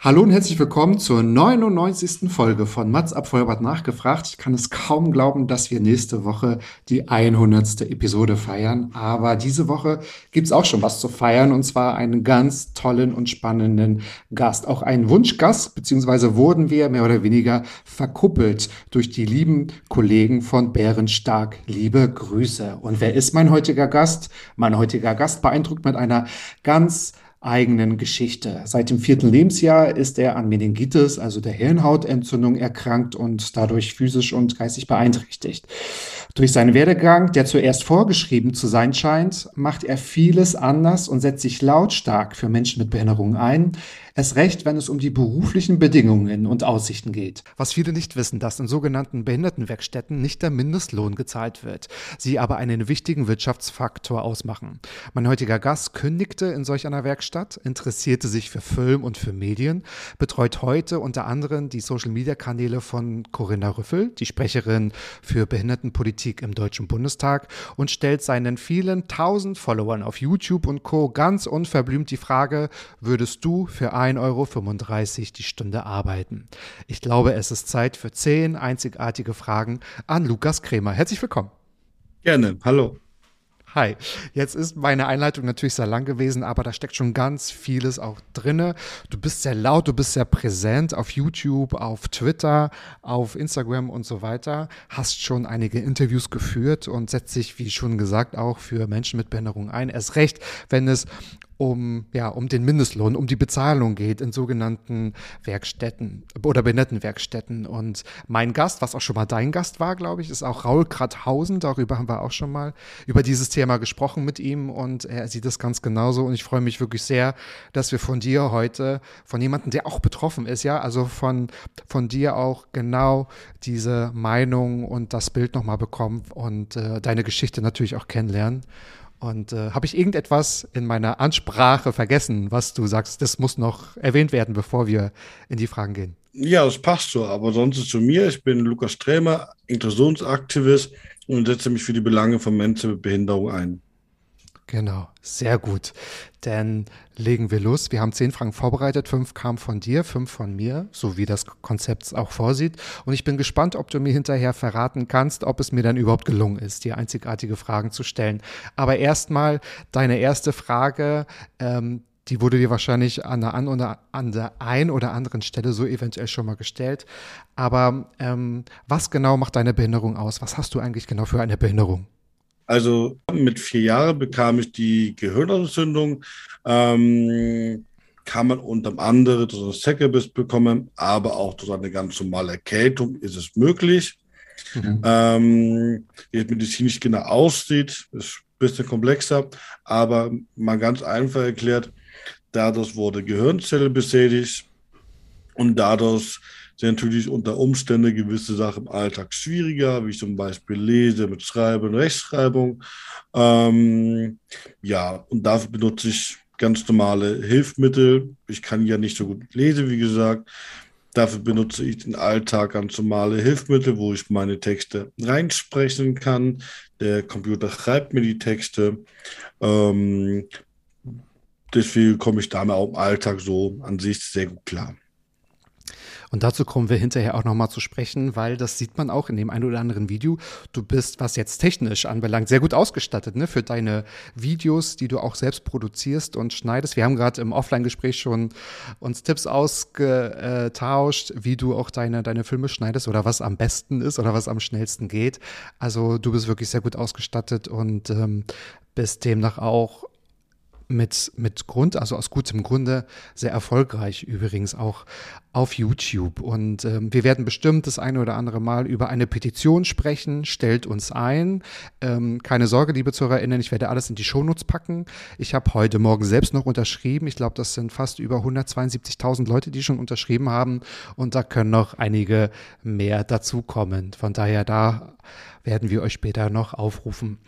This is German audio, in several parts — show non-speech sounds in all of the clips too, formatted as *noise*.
Hallo und herzlich willkommen zur 99. Folge von Mats ab Vollbart nachgefragt. Ich kann es kaum glauben, dass wir nächste Woche die 100. Episode feiern. Aber diese Woche gibt's auch schon was zu feiern und zwar einen ganz tollen und spannenden Gast. Auch einen Wunschgast, beziehungsweise wurden wir mehr oder weniger verkuppelt durch die lieben Kollegen von Bärenstark. Liebe Grüße. Und wer ist mein heutiger Gast? Mein heutiger Gast beeindruckt mit einer ganz eigenen Geschichte. Seit dem vierten Lebensjahr ist er an Meningitis, also der Hirnhautentzündung, erkrankt und dadurch physisch und geistig beeinträchtigt. Durch seinen Werdegang, der zuerst vorgeschrieben zu sein scheint, macht er vieles anders und setzt sich lautstark für Menschen mit Behinderungen ein. Erst recht, wenn es um die beruflichen Bedingungen und Aussichten geht. Was viele nicht wissen, dass in sogenannten Behindertenwerkstätten nicht der Mindestlohn gezahlt wird, sie aber einen wichtigen Wirtschaftsfaktor ausmachen. Mein heutiger Gast kündigte in solch einer Werkstatt, interessierte sich für Film und für Medien, betreut heute unter anderem die Social-Media-Kanäle von Corinna Rüffel, die Sprecherin für Behindertenpolitik im Deutschen Bundestag und stellt seinen vielen tausend Followern auf YouTube und Co. ganz unverblümt die Frage, würdest du für 1,35 Euro die Stunde arbeiten? Ich glaube, es ist Zeit für zehn einzigartige Fragen an Lukas Kremer. Herzlich willkommen. Gerne, hallo. Hi. Jetzt ist meine Einleitung natürlich sehr lang gewesen, aber da steckt schon ganz vieles auch drinne. Du bist sehr laut, du bist sehr präsent auf YouTube, auf Twitter, auf Instagram und so weiter. Hast schon einige Interviews geführt und setzt dich, wie schon gesagt, auch für Menschen mit Behinderung ein. Erst recht, wenn es um, ja, um den Mindestlohn, um die Bezahlung geht in sogenannten Werkstätten oder Behindertenwerkstätten. Und mein Gast, was auch schon mal dein Gast war, glaube ich, ist auch Raul Krathausen. Darüber haben wir auch schon mal über dieses Thema gesprochen mit ihm und er sieht es ganz genauso. Und ich freue mich wirklich sehr, dass wir von dir heute, von jemandem, der auch betroffen ist, ja, also von, von dir auch genau diese Meinung und das Bild nochmal bekommen und äh, deine Geschichte natürlich auch kennenlernen. Und äh, habe ich irgendetwas in meiner Ansprache vergessen, was du sagst, das muss noch erwähnt werden, bevor wir in die Fragen gehen? Ja, das passt so, aber sonst zu mir. Ich bin Lukas Strämer, Inklusionsaktivist und setze mich für die Belange von Menschen mit Behinderung ein. Genau, sehr gut. Dann legen wir los. Wir haben zehn Fragen vorbereitet. Fünf kamen von dir, fünf von mir, so wie das Konzept auch vorsieht. Und ich bin gespannt, ob du mir hinterher verraten kannst, ob es mir dann überhaupt gelungen ist, dir einzigartige Fragen zu stellen. Aber erstmal deine erste Frage. Ähm, die wurde dir wahrscheinlich an der, an oder an der ein oder anderen Stelle so eventuell schon mal gestellt. Aber ähm, was genau macht deine Behinderung aus? Was hast du eigentlich genau für eine Behinderung? Also mit vier Jahren bekam ich die Gehirnentzündung. Ähm, kann man unter anderem durch einen Säckebiss bekommen, aber auch durch eine ganz normale Erkältung ist es möglich. Mhm. Ähm, wie es medizinisch genau aussieht, ist ein bisschen komplexer, aber mal ganz einfach erklärt, dadurch wurde Gehirnzelle beschädigt und dadurch sind natürlich unter Umständen gewisse Sachen im Alltag schwieriger, wie zum Beispiel Lese mit Schreiben Rechtschreibung. Ähm, ja, und dafür benutze ich ganz normale Hilfsmittel. Ich kann ja nicht so gut lesen, wie gesagt. Dafür benutze ich den Alltag ganz normale Hilfsmittel, wo ich meine Texte reinsprechen kann. Der Computer schreibt mir die Texte. Ähm, deswegen komme ich damit auch im Alltag so an sich sehr gut klar. Und dazu kommen wir hinterher auch nochmal zu sprechen, weil das sieht man auch in dem einen oder anderen Video. Du bist, was jetzt technisch anbelangt, sehr gut ausgestattet ne, für deine Videos, die du auch selbst produzierst und schneidest. Wir haben gerade im Offline-Gespräch schon uns Tipps ausgetauscht, wie du auch deine, deine Filme schneidest oder was am besten ist oder was am schnellsten geht. Also du bist wirklich sehr gut ausgestattet und ähm, bist demnach auch mit, mit Grund, also aus gutem Grunde, sehr erfolgreich übrigens auch auf YouTube. Und ähm, wir werden bestimmt das eine oder andere Mal über eine Petition sprechen. Stellt uns ein. Ähm, keine Sorge, liebe ZuhörerInnen, ich werde alles in die Shownotes packen. Ich habe heute Morgen selbst noch unterschrieben. Ich glaube, das sind fast über 172.000 Leute, die schon unterschrieben haben. Und da können noch einige mehr dazukommen. Von daher, da werden wir euch später noch aufrufen.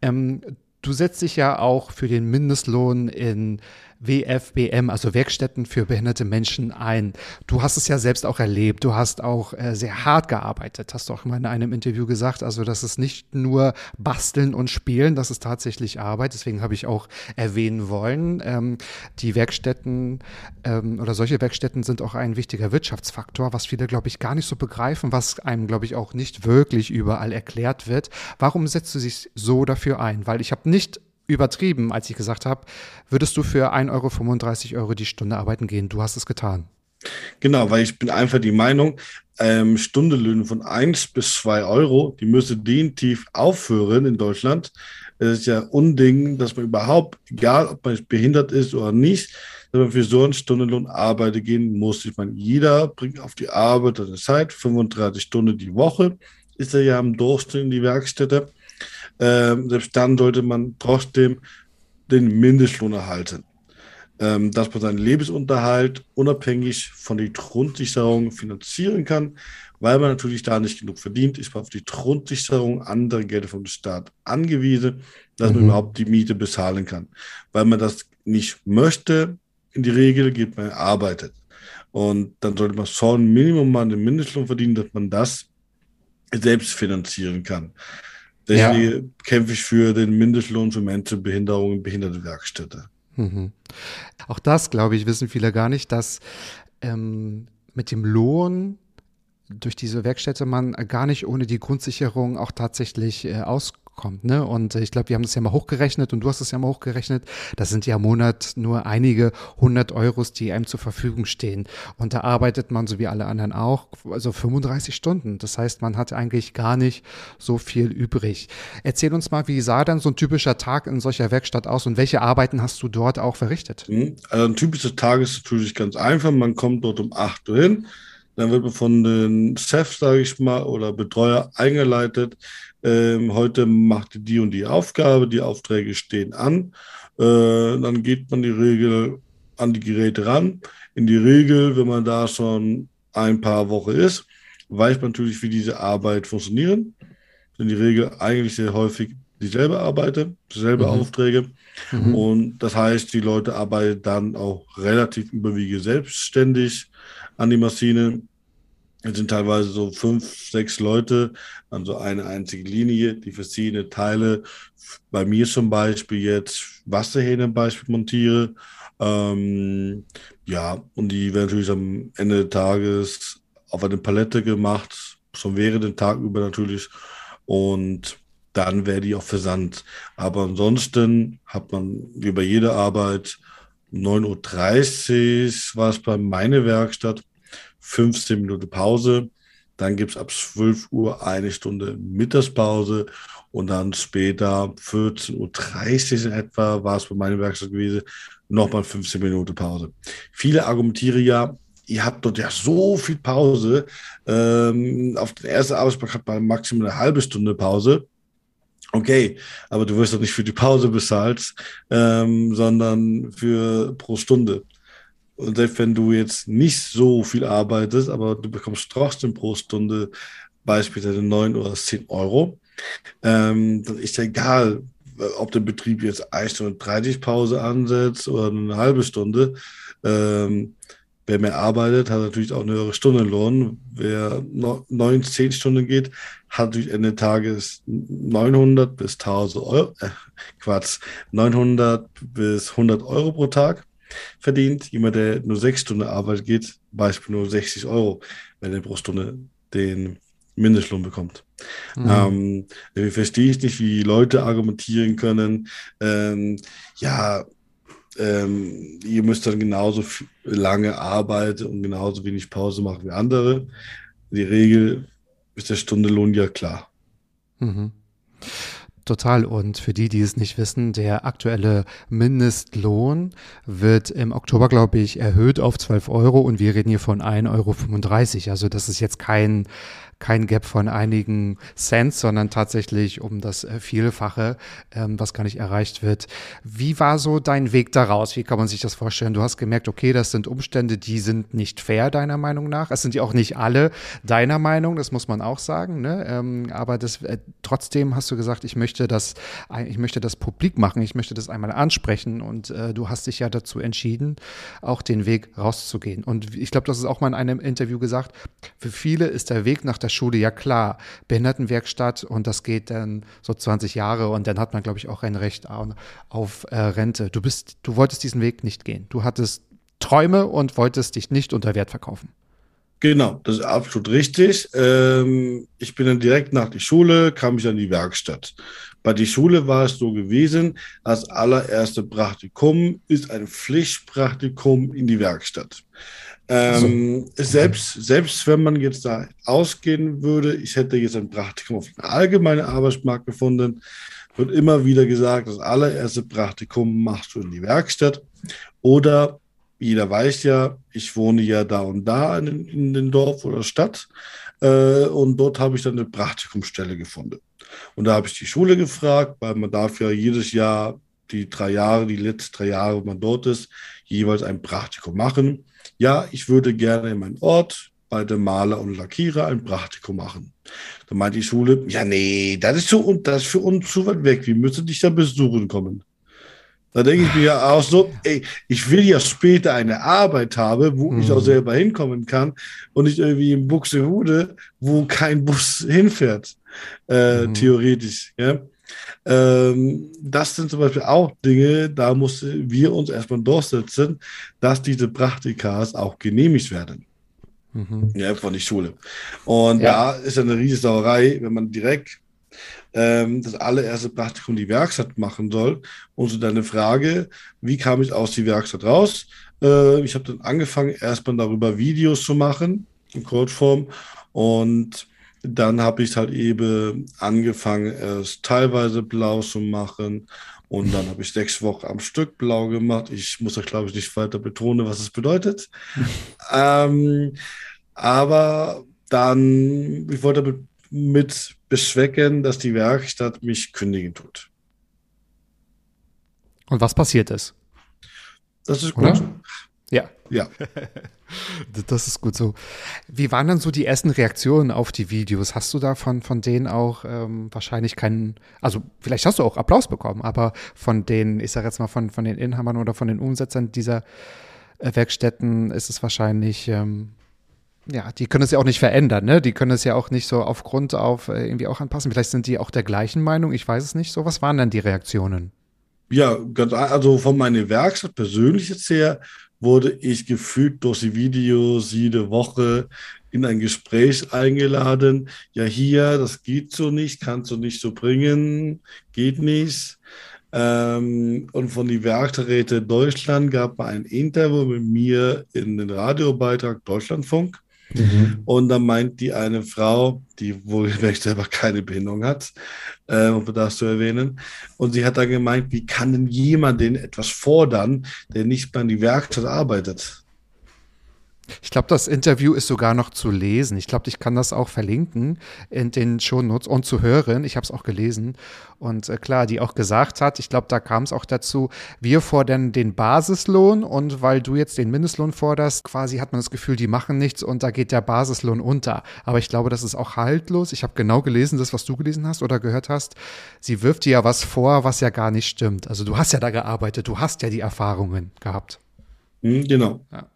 Ähm, du setzt dich ja auch für den Mindestlohn in WFBM, also Werkstätten für behinderte Menschen ein. Du hast es ja selbst auch erlebt. Du hast auch äh, sehr hart gearbeitet, hast du auch mal in einem Interview gesagt. Also das ist nicht nur Basteln und Spielen, das ist tatsächlich Arbeit. Deswegen habe ich auch erwähnen wollen, ähm, die Werkstätten ähm, oder solche Werkstätten sind auch ein wichtiger Wirtschaftsfaktor, was viele, glaube ich, gar nicht so begreifen, was einem, glaube ich, auch nicht wirklich überall erklärt wird. Warum setzt du dich so dafür ein? Weil ich habe nicht übertrieben, als ich gesagt habe, würdest du für 1,35 Euro die Stunde arbeiten gehen? Du hast es getan. Genau, weil ich bin einfach die Meinung, ähm, Stundenlöhne von 1 bis 2 Euro, die müsste definitiv aufhören in Deutschland. Es ist ja Unding, dass man überhaupt, egal ob man behindert ist oder nicht, dass man für so einen Stundenlohn arbeiten gehen muss. Ich meine, jeder bringt auf die Arbeit seine Zeit, 35 Stunden die Woche ist er ja am Durchschnitt in die Werkstätte. Ähm, selbst dann sollte man trotzdem den Mindestlohn erhalten. Ähm, dass man seinen Lebensunterhalt unabhängig von der Grundsicherung finanzieren kann, weil man natürlich da nicht genug verdient, ist man auf die Grundsicherung, andere Gelder vom Staat angewiesen, dass mhm. man überhaupt die Miete bezahlen kann. Weil man das nicht möchte, in die Regel geht man arbeitet. Und dann sollte man schon Minimum mal den Mindestlohn verdienen, dass man das selbst finanzieren kann. Deswegen ja. kämpfe ich für den Mindestlohn für Menschen mit Behinderungen, behinderte Werkstätte. Mhm. Auch das, glaube ich, wissen viele gar nicht, dass ähm, mit dem Lohn durch diese Werkstätte man gar nicht ohne die Grundsicherung auch tatsächlich äh, aus, kommt. Ne? Und ich glaube, wir haben das ja mal hochgerechnet und du hast es ja mal hochgerechnet. Das sind ja im Monat nur einige hundert Euros, die einem zur Verfügung stehen. Und da arbeitet man, so wie alle anderen auch, also 35 Stunden. Das heißt, man hat eigentlich gar nicht so viel übrig. Erzähl uns mal, wie sah dann so ein typischer Tag in solcher Werkstatt aus und welche Arbeiten hast du dort auch verrichtet? Mhm. Also ein typischer Tag ist natürlich ganz einfach. Man kommt dort um 8 Uhr hin. Dann wird man von den Chefs, sage ich mal, oder Betreuer eingeleitet ähm, heute macht die und die Aufgabe, die Aufträge stehen an. Äh, dann geht man die Regel an die Geräte ran. In die Regel, wenn man da schon ein paar Wochen ist, weiß man natürlich, wie diese Arbeit funktionieren. In die Regel eigentlich sehr häufig dieselbe Arbeit, dieselbe mhm. Aufträge. Mhm. Und das heißt, die Leute arbeiten dann auch relativ überwiegend selbstständig an die Maschine. Es sind teilweise so fünf, sechs Leute an so eine einzige Linie, die verschiedene Teile, bei mir zum Beispiel jetzt Wasserhähne Beispiel montiere. Ähm, ja, und die werden natürlich am Ende des Tages auf eine Palette gemacht, schon während dem Tag über natürlich. Und dann wäre die auch versandt. Aber ansonsten hat man wie bei jeder Arbeit 9.30 Uhr war es bei meiner Werkstatt 15 Minuten Pause. Dann gibt es ab 12 Uhr eine Stunde Mittagspause und dann später 14.30 Uhr etwa war es bei meiner Werkstatt gewesen, nochmal 15 Minuten Pause. Viele argumentieren ja, ihr habt dort ja so viel Pause. Ähm, auf den ersten Arbeitsplatz hat man maximal eine halbe Stunde Pause. Okay, aber du wirst doch nicht für die Pause bezahlt, ähm, sondern für pro Stunde. Und selbst wenn du jetzt nicht so viel arbeitest, aber du bekommst trotzdem pro Stunde beispielsweise 9 oder 10 Euro, ähm, dann ist ja egal, ob der Betrieb jetzt 1 Stunde 30 Pause ansetzt oder eine halbe Stunde. Ähm, wer mehr arbeitet, hat natürlich auch eine höhere Stundenlohn. Wer 9, 10 Stunden geht, hat natürlich Ende Tages 900 bis 1000 Euro, äh, Quatsch, 900 bis 100 Euro pro Tag verdient. Jemand, der nur sechs Stunden Arbeit geht, Beispiel nur 60 Euro, wenn er pro Stunde den Mindestlohn bekommt. Mhm. Ähm, verstehe ich nicht, wie Leute argumentieren können. Ähm, ja, ähm, ihr müsst dann genauso lange arbeiten und genauso wenig Pause machen wie andere. Die Regel ist der Stundenlohn ja klar. Mhm. Total. Und für die, die es nicht wissen, der aktuelle Mindestlohn wird im Oktober, glaube ich, erhöht auf 12 Euro und wir reden hier von 1,35 Euro. Also das ist jetzt kein kein Gap von einigen Cent, sondern tatsächlich um das äh, Vielfache, ähm, was gar nicht erreicht wird. Wie war so dein Weg daraus? Wie kann man sich das vorstellen? Du hast gemerkt, okay, das sind Umstände, die sind nicht fair, deiner Meinung nach. Es sind ja auch nicht alle deiner Meinung, das muss man auch sagen. Ne? Ähm, aber das, äh, trotzdem hast du gesagt, ich möchte das, ich möchte das publik machen, ich möchte das einmal ansprechen und äh, du hast dich ja dazu entschieden, auch den Weg rauszugehen. Und ich glaube, das ist auch mal in einem Interview gesagt, für viele ist der Weg nach der der Schule, ja klar, Behindertenwerkstatt und das geht dann so 20 Jahre und dann hat man, glaube ich, auch ein Recht auf äh, Rente. Du bist, du wolltest diesen Weg nicht gehen. Du hattest Träume und wolltest dich nicht unter Wert verkaufen. Genau, das ist absolut richtig. Ähm, ich bin dann direkt nach der Schule, kam ich an die Werkstatt. Bei der Schule war es so gewesen, das allererste Praktikum ist ein Pflichtpraktikum in die Werkstatt. Ähm, so. selbst, selbst wenn man jetzt da ausgehen würde, ich hätte jetzt ein Praktikum auf den allgemeinen Arbeitsmarkt gefunden, wird immer wieder gesagt, das allererste Praktikum machst du in die Werkstatt. Oder jeder weiß ja, ich wohne ja da und da in, in den Dorf oder Stadt. Äh, und dort habe ich dann eine Praktikumsstelle gefunden. Und da habe ich die Schule gefragt, weil man darf ja jedes Jahr die drei Jahre, die letzten drei Jahre, wo man dort ist, jeweils ein Praktikum machen ja, ich würde gerne in meinem Ort bei dem Maler und Lackierer ein Praktikum machen. Da meint die Schule, ja, nee, das ist, so, das ist für uns zu weit weg. Wir müssen dich da besuchen kommen. Da denke ich mir ja auch so, ey, ich will ja später eine Arbeit haben, wo mhm. ich auch mhm. selber hinkommen kann und nicht irgendwie in Buxtehude, wo kein Bus *laughs* hinfährt, äh, mhm. theoretisch. Ja? Ähm, das sind zum Beispiel auch Dinge, da mussten wir uns erstmal durchsetzen, dass diese Praktikas auch genehmigt werden. Mhm. Ja, von der Schule. Und ja. da ist eine riesige Sauerei, wenn man direkt ähm, das allererste Praktikum die Werkstatt machen soll. Und so deine Frage, wie kam ich aus die Werkstatt raus? Äh, ich habe dann angefangen, erstmal darüber Videos zu machen, in Codeform. Und dann habe ich halt eben angefangen, es teilweise blau zu machen. Und dann habe ich sechs Wochen am Stück blau gemacht. Ich muss euch, glaube ich, nicht weiter betonen, was es bedeutet. *laughs* ähm, aber dann, ich wollte mit beschwecken, dass die Werkstatt mich kündigen tut. Und was passiert ist? Das ist gut. Oder? Ja. *laughs* Das ist gut so. Wie waren dann so die ersten Reaktionen auf die Videos? Hast du da von, von denen auch ähm, wahrscheinlich keinen, also vielleicht hast du auch Applaus bekommen, aber von den, ich sage jetzt mal von, von den Inhabern oder von den Umsetzern dieser äh, Werkstätten ist es wahrscheinlich, ähm, ja, die können es ja auch nicht verändern, ne? Die können es ja auch nicht so aufgrund auf äh, irgendwie auch anpassen. Vielleicht sind die auch der gleichen Meinung, ich weiß es nicht so. Was waren denn die Reaktionen? Ja, also von meiner Werkstatt persönlich jetzt her wurde ich gefügt durch die Videos jede Woche in ein Gespräch eingeladen. Ja, hier, das geht so nicht, kannst du nicht so bringen, geht nicht. Ähm, und von die Werkgeräte Deutschland gab es ein Interview mit mir in den Radiobeitrag Deutschlandfunk. Mhm. Und dann meint die eine Frau, die wohl *laughs* selber keine Behinderung hat, äh, um das zu erwähnen, und sie hat dann gemeint, wie kann denn jemand den etwas fordern, der nicht mal in die Werkstatt arbeitet? Ich glaube, das Interview ist sogar noch zu lesen. Ich glaube, ich kann das auch verlinken in den Shownotes und zu hören. Ich habe es auch gelesen. Und äh, klar, die auch gesagt hat, ich glaube, da kam es auch dazu, wir fordern den Basislohn und weil du jetzt den Mindestlohn forderst, quasi hat man das Gefühl, die machen nichts und da geht der Basislohn unter. Aber ich glaube, das ist auch haltlos. Ich habe genau gelesen, das, was du gelesen hast oder gehört hast. Sie wirft dir ja was vor, was ja gar nicht stimmt. Also du hast ja da gearbeitet, du hast ja die Erfahrungen gehabt. Mhm, genau. Ja.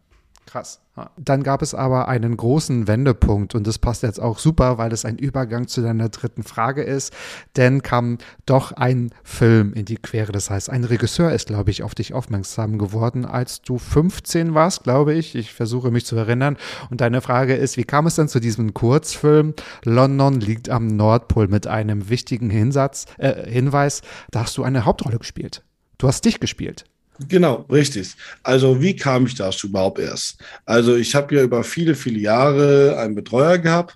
Krass. Dann gab es aber einen großen Wendepunkt und das passt jetzt auch super, weil es ein Übergang zu deiner dritten Frage ist. Denn kam doch ein Film in die Quere. Das heißt, ein Regisseur ist, glaube ich, auf dich aufmerksam geworden, als du 15 warst, glaube ich. Ich versuche mich zu erinnern. Und deine Frage ist, wie kam es denn zu diesem Kurzfilm? London liegt am Nordpol mit einem wichtigen Hinsatz, äh, Hinweis. Da hast du eine Hauptrolle gespielt. Du hast dich gespielt. Genau, richtig. Also wie kam ich dazu überhaupt erst? Also ich habe ja über viele, viele Jahre einen Betreuer gehabt.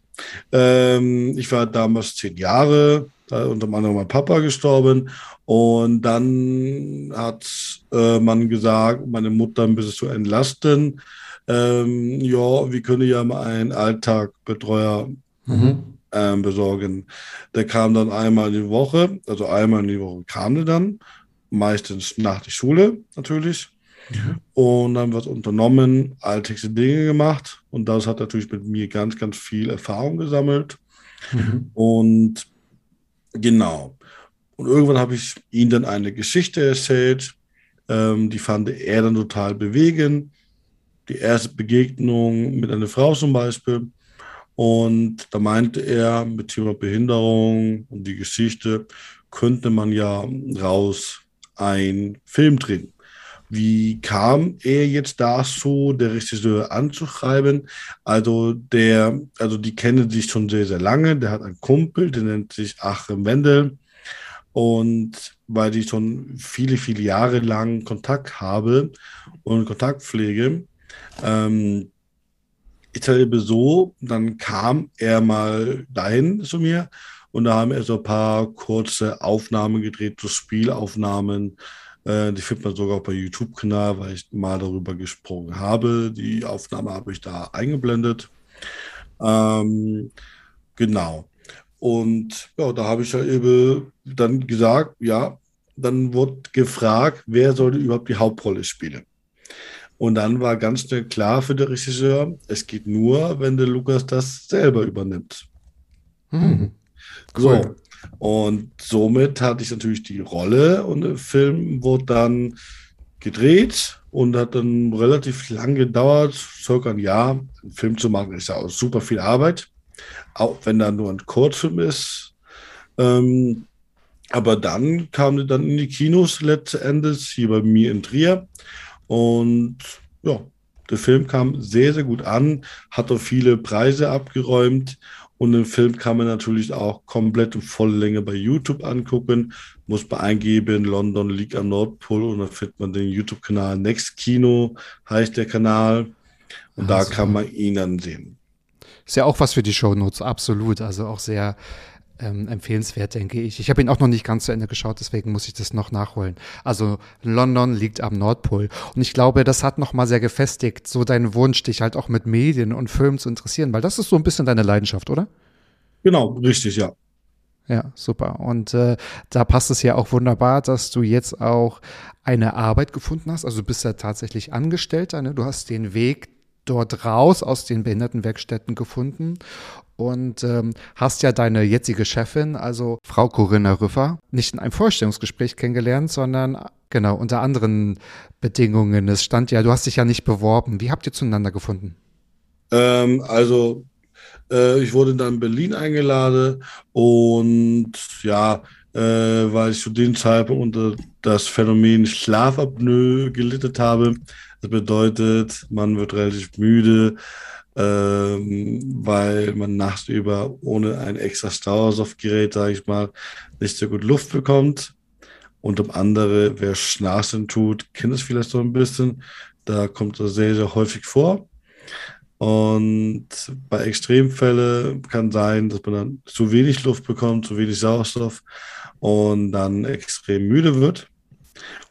Ähm, ich war damals zehn Jahre Da ist unter anderem mein Papa gestorben. Und dann hat äh, man gesagt, meine Mutter ein bisschen zu entlasten. Ähm, ja, wir können ja mal einen Alltagbetreuer Mhm. ähm, besorgen. Der kam dann einmal die Woche, also einmal in die Woche kam der dann, meistens nach der Schule natürlich. Und dann wird unternommen, alltägliche Dinge gemacht. Und das hat natürlich mit mir ganz, ganz viel Erfahrung gesammelt. Und genau. Und irgendwann habe ich ihm dann eine Geschichte erzählt. Ähm, die fand er dann total bewegend. Die erste Begegnung mit einer Frau zum Beispiel. Und da meinte er, mit Thema Behinderung und die Geschichte könnte man ja raus einen Film drehen. Wie kam er jetzt dazu, der Regisseur anzuschreiben? Also der, also die kennen sich schon sehr, sehr lange. Der hat einen Kumpel, der nennt sich Achim Wendel. Und weil ich schon viele, viele Jahre lang Kontakt habe und Kontakt pflege, ähm, halt eben so, dann kam er mal dahin zu mir und da haben wir so ein paar kurze Aufnahmen gedreht, so Spielaufnahmen. Äh, die findet man sogar auch bei YouTube-Kanal, weil ich mal darüber gesprochen habe. Die Aufnahme habe ich da eingeblendet. Ähm, genau. Und ja, da habe ich ja eben dann gesagt, ja, dann wurde gefragt, wer sollte überhaupt die Hauptrolle spielen. Und dann war ganz schnell klar für den Regisseur, es geht nur, wenn der Lukas das selber übernimmt. Mhm. So. Und somit hatte ich natürlich die Rolle und der Film wurde dann gedreht und hat dann relativ lang gedauert, circa ein Jahr. Einen Film zu machen ist ja auch super viel Arbeit, auch wenn da nur ein Kurzfilm ist. Ähm, aber dann kam er dann in die Kinos letzten Endes hier bei mir in Trier und ja, der Film kam sehr, sehr gut an, hat auch viele Preise abgeräumt und den Film kann man natürlich auch komplett in voller Länge bei YouTube angucken. Muss man eingeben, London liegt am Nordpol und dann findet man den YouTube-Kanal Next Kino, heißt der Kanal. Und Ah, da kann man ihn dann sehen. Ist ja auch was für die Shownotes, absolut. Also auch sehr ähm, empfehlenswert, denke ich. Ich habe ihn auch noch nicht ganz zu Ende geschaut, deswegen muss ich das noch nachholen. Also London liegt am Nordpol. Und ich glaube, das hat noch mal sehr gefestigt, so deinen Wunsch, dich halt auch mit Medien und Filmen zu interessieren, weil das ist so ein bisschen deine Leidenschaft, oder? Genau, richtig, ja. Ja, super. Und äh, da passt es ja auch wunderbar, dass du jetzt auch eine Arbeit gefunden hast. Also du bist ja tatsächlich Angestellter. Ne? Du hast den Weg dort raus aus den Behindertenwerkstätten gefunden und ähm, hast ja deine jetzige Chefin, also Frau Corinna Rüffer, nicht in einem Vorstellungsgespräch kennengelernt, sondern genau unter anderen Bedingungen. Es stand ja, du hast dich ja nicht beworben. Wie habt ihr zueinander gefunden? Ähm, also, äh, ich wurde dann in Berlin eingeladen und ja, äh, weil ich zu dem Zeitpunkt unter das Phänomen Schlafapnoe gelitten habe. Das bedeutet, man wird relativ müde, ähm, weil man nachts über ohne ein extra Sauerstoffgerät, sage ich mal, nicht so gut Luft bekommt. Und um andere, wer Schnarchen tut, kennt es vielleicht so ein bisschen. Da kommt das sehr, sehr häufig vor. Und bei Extremfällen kann sein, dass man dann zu wenig Luft bekommt, zu wenig Sauerstoff und dann extrem müde wird.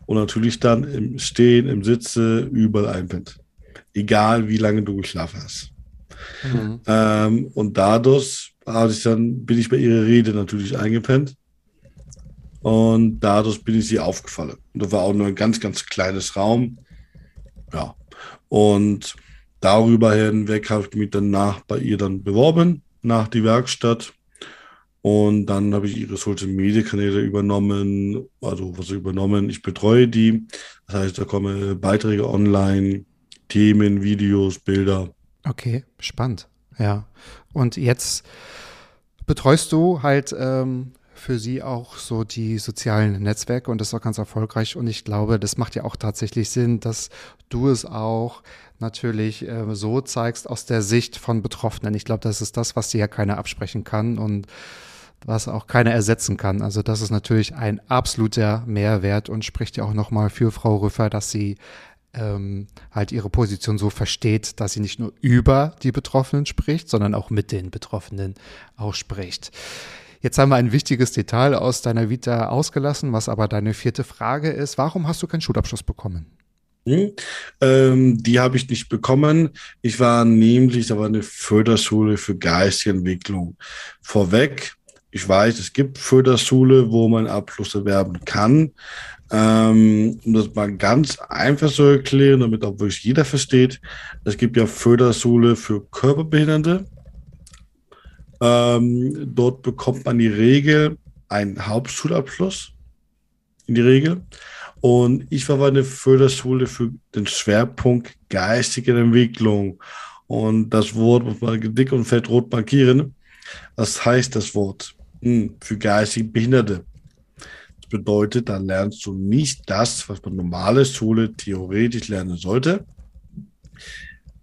Und natürlich dann im Stehen, im Sitze, überall einpennt. Egal wie lange du geschlafen hast. Ähm, und dadurch hatte ich dann, bin ich bei ihrer Rede natürlich eingepennt. Und dadurch bin ich sie aufgefallen. Und da war auch nur ein ganz, ganz kleines Raum. Ja. Und darüber hinweg habe ich mich danach bei ihr dann beworben, nach die Werkstatt. Und dann habe ich ihre Social Media Kanäle übernommen, also was übernommen, ich betreue die. Das heißt, da kommen Beiträge online, Themen, Videos, Bilder. Okay, spannend. Ja. Und jetzt betreust du halt ähm, für sie auch so die sozialen Netzwerke und das ist auch ganz erfolgreich. Und ich glaube, das macht ja auch tatsächlich Sinn, dass du es auch natürlich äh, so zeigst aus der Sicht von Betroffenen. Ich glaube, das ist das, was dir ja keiner absprechen kann und was auch keiner ersetzen kann. Also das ist natürlich ein absoluter Mehrwert und spricht ja auch nochmal für Frau Rüffer, dass sie ähm, halt ihre Position so versteht, dass sie nicht nur über die Betroffenen spricht, sondern auch mit den Betroffenen auch spricht. Jetzt haben wir ein wichtiges Detail aus deiner Vita ausgelassen, was aber deine vierte Frage ist. Warum hast du keinen Schulabschluss bekommen? Hm? Ähm, die habe ich nicht bekommen. Ich war nämlich, da war eine Förderschule für geistige Entwicklung. Vorweg, ich weiß, es gibt Förderschule, wo man Abschluss erwerben kann. Ähm, um das mal ganz einfach zu erklären, damit auch wirklich jeder versteht. Es gibt ja Förderschule für Körperbehinderte. Ähm, dort bekommt man die Regel einen Hauptschulabschluss. In die Regel. Und ich war bei einer Förderschule für den Schwerpunkt geistige Entwicklung. Und das Wort muss man dick und fett rot markieren. Was heißt das Wort? Hm, für geistig Behinderte. Das bedeutet, da lernst du nicht das, was man normale Schule theoretisch lernen sollte.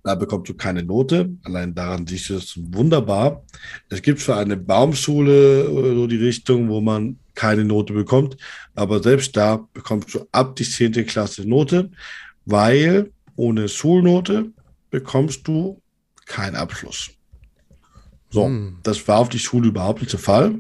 Da bekommst du keine Note. Allein daran siehst du das wunderbar. Es gibt für eine Baumschule oder so die Richtung, wo man keine Note bekommt. Aber selbst da bekommst du ab die 10. Klasse Note, weil ohne Schulnote bekommst du keinen Abschluss. So, hm. das war auf die Schule überhaupt nicht der Fall.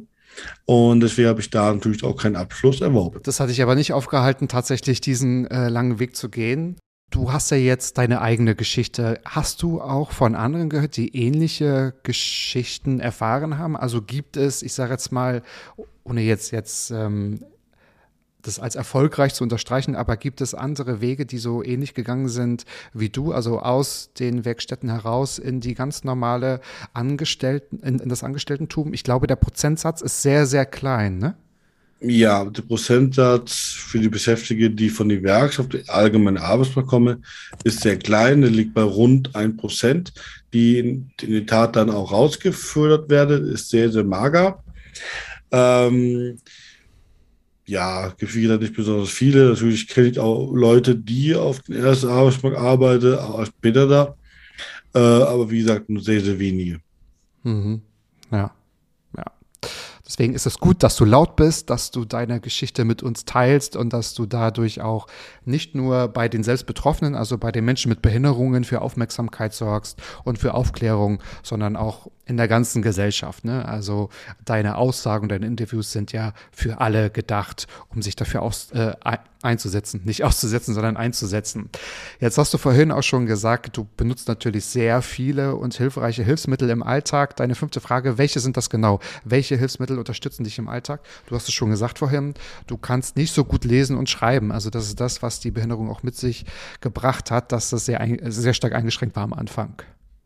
Und deswegen habe ich da natürlich auch keinen Abschluss erworben. Das hatte ich aber nicht aufgehalten, tatsächlich diesen äh, langen Weg zu gehen. Du hast ja jetzt deine eigene Geschichte. Hast du auch von anderen gehört, die ähnliche Geschichten erfahren haben? Also gibt es, ich sage jetzt mal, ohne jetzt jetzt ähm, das als erfolgreich zu unterstreichen, aber gibt es andere Wege, die so ähnlich gegangen sind wie du, also aus den Werkstätten heraus in die ganz normale Angestellten, in, in das Angestelltentum? Ich glaube, der Prozentsatz ist sehr, sehr klein, ne? Ja, der Prozentsatz für die Beschäftigten, die von der Werkschaft allgemeine Arbeitsmarkt kommen, ist sehr klein. Der liegt bei rund ein Prozent. Die in, in die Tat dann auch rausgefördert werden, ist sehr, sehr mager. Ähm, ja, gibt wieder nicht besonders viele. Natürlich kenne ich auch Leute, die auf den ersten Arbeitsmarkt arbeiten, auch als später da. Äh, aber wie gesagt, nur sehr, sehr wenige. Mhm. Deswegen ist es gut, dass du laut bist, dass du deine Geschichte mit uns teilst und dass du dadurch auch nicht nur bei den Selbstbetroffenen, also bei den Menschen mit Behinderungen für Aufmerksamkeit sorgst und für Aufklärung, sondern auch in der ganzen Gesellschaft. Ne? Also deine Aussagen, deine Interviews sind ja für alle gedacht, um sich dafür aus, äh, einzusetzen. Nicht auszusetzen, sondern einzusetzen. Jetzt hast du vorhin auch schon gesagt, du benutzt natürlich sehr viele und hilfreiche Hilfsmittel im Alltag. Deine fünfte Frage, welche sind das genau? Welche Hilfsmittel unterstützen dich im Alltag? Du hast es schon gesagt vorhin, du kannst nicht so gut lesen und schreiben. Also das ist das, was die Behinderung auch mit sich gebracht hat, dass das sehr, sehr stark eingeschränkt war am Anfang.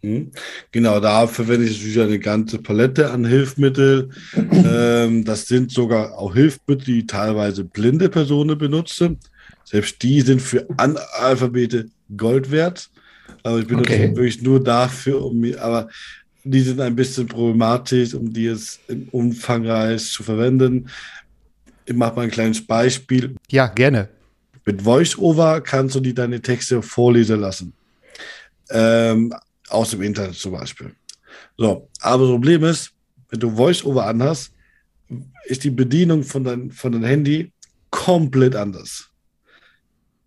Hm? Genau, da verwende ich natürlich eine ganze Palette an Hilfsmitteln. *clears throat* ähm, das sind sogar auch Hilfsmittel, die teilweise blinde Personen benutzen. Selbst die sind für Analphabete Gold wert. Aber ich benutze okay. wirklich nur dafür, um mir, aber die sind ein bisschen problematisch, um die jetzt im Umfangreich zu verwenden. Ich mache mal ein kleines Beispiel. Ja, gerne. Mit VoiceOver kannst du die deine Texte vorlesen lassen. Ähm, aus dem Internet zum Beispiel. So, aber das Problem ist, wenn du VoiceOver anhast, ist die Bedienung von deinem von dein Handy komplett anders.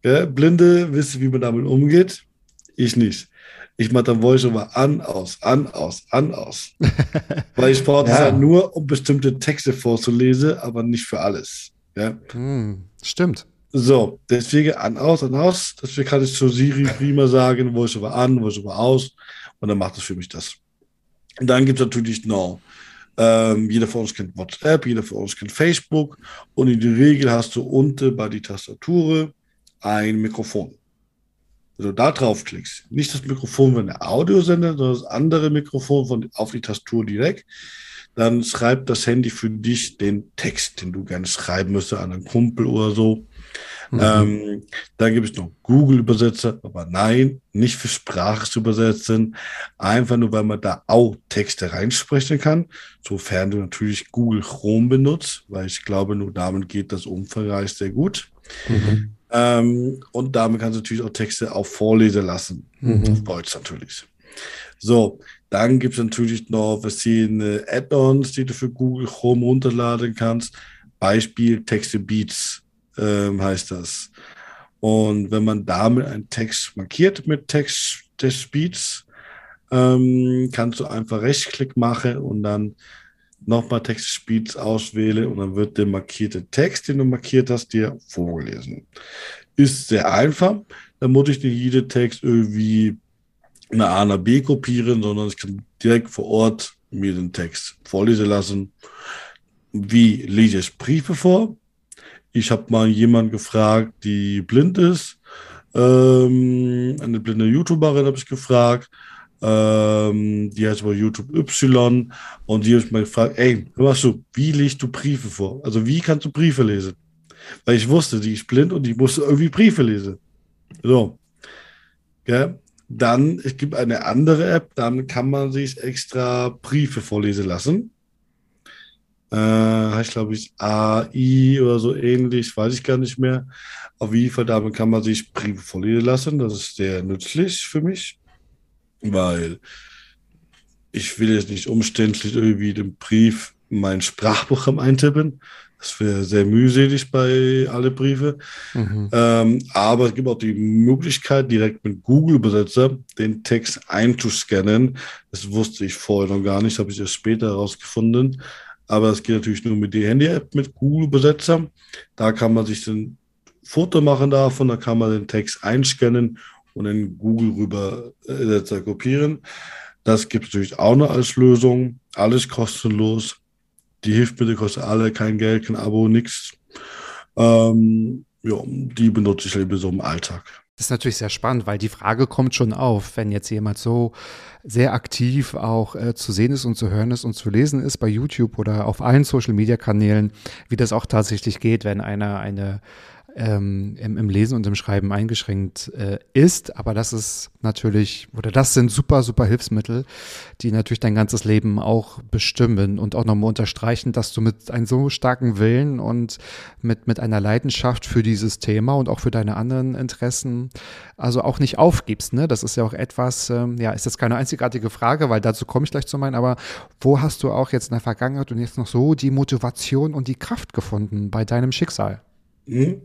Ja, Blinde wissen, wie man damit umgeht. Ich nicht. Ich mache dann VoiceOver an, aus, an, aus, an, aus. *laughs* Weil ich brauche ja. das halt nur, um bestimmte Texte vorzulesen, aber nicht für alles. Ja? Hm, stimmt. So, deswegen an, aus, an, aus. Deswegen kann ich zu Siri prima sagen, VoiceOver an, VoiceOver aus. Und dann macht es für mich das. Und dann gibt es natürlich noch, ähm, jeder von uns kennt WhatsApp, jeder von uns kennt Facebook. Und in der Regel hast du unten bei die Tastatur ein Mikrofon. Wenn du da draufklickst, nicht das Mikrofon von der Audiosender, sondern das andere Mikrofon von, auf die Tastatur direkt, dann schreibt das Handy für dich den Text, den du gerne schreiben müsstest an einen Kumpel oder so. Mhm. Ähm, dann gibt es noch Google-Übersetzer, aber nein, nicht für Sprache zu übersetzen. Einfach nur, weil man da auch Texte reinsprechen kann, sofern du natürlich Google Chrome benutzt, weil ich glaube, nur damit geht das umfangreich sehr gut. Mhm. Ähm, und damit kannst du natürlich auch Texte auch vorlesen lassen. Mhm. Auf Deutsch natürlich. So, dann gibt es natürlich noch verschiedene Add-ons, die du für Google Chrome runterladen kannst. Beispiel Texte Beats ähm, heißt das. Und wenn man damit einen Text markiert mit Text des Speeds, ähm, kannst du einfach Rechtsklick machen und dann nochmal Text-Speeds auswähle und dann wird der markierte Text, den du markiert hast, dir vorgelesen. Ist sehr einfach. Dann muss ich nicht jeden Text irgendwie nach A nach B kopieren, sondern ich kann direkt vor Ort mir den Text vorlesen lassen. Wie lese ich Briefe vor? Ich habe mal jemanden gefragt, die blind ist. Ähm, eine blinde YouTuberin habe ich gefragt. Ähm, die heißt bei YouTube Y. Und die habe ich mal gefragt, ey, was du, wie liest du Briefe vor? Also wie kannst du Briefe lesen? Weil ich wusste, die ist blind und ich musste irgendwie Briefe lesen. So. Ja. Dann, es gibt eine andere App, dann kann man sich extra Briefe vorlesen lassen. Äh, heißt, glaube ich, AI oder so ähnlich, weiß ich gar nicht mehr. Auf jeden Fall, damit kann man sich Briefe vorlesen lassen. Das ist sehr nützlich für mich, weil ich will jetzt nicht umständlich irgendwie den Brief in mein Sprachprogramm eintippen. Das wäre sehr mühselig bei alle Briefe. Mhm. Ähm, aber es gibt auch die Möglichkeit, direkt mit Google-Übersetzer den Text einzuscannen. Das wusste ich vorher noch gar nicht, habe ich erst später herausgefunden. Aber es geht natürlich nur mit der Handy-App mit Google-Übersetzer. Da kann man sich ein Foto machen davon, da kann man den Text einscannen und in Google rüber Übersetzer kopieren. Das gibt es natürlich auch noch als Lösung. Alles kostenlos. Die Hilfsmittel kosten alle kein Geld, kein Abo, nichts. Ähm, ja, die benutze ich eben so im Alltag. Das ist natürlich sehr spannend, weil die Frage kommt schon auf, wenn jetzt jemand so sehr aktiv auch äh, zu sehen ist und zu hören ist und zu lesen ist bei YouTube oder auf allen Social-Media-Kanälen, wie das auch tatsächlich geht, wenn einer eine ähm, im, im, Lesen und im Schreiben eingeschränkt äh, ist. Aber das ist natürlich, oder das sind super, super Hilfsmittel, die natürlich dein ganzes Leben auch bestimmen und auch nochmal unterstreichen, dass du mit einem so starken Willen und mit, mit einer Leidenschaft für dieses Thema und auch für deine anderen Interessen, also auch nicht aufgibst. Ne? Das ist ja auch etwas, ähm, ja, ist jetzt keine einzigartige Frage, weil dazu komme ich gleich zu meinen, aber wo hast du auch jetzt in der Vergangenheit und jetzt noch so die Motivation und die Kraft gefunden bei deinem Schicksal? Mhm.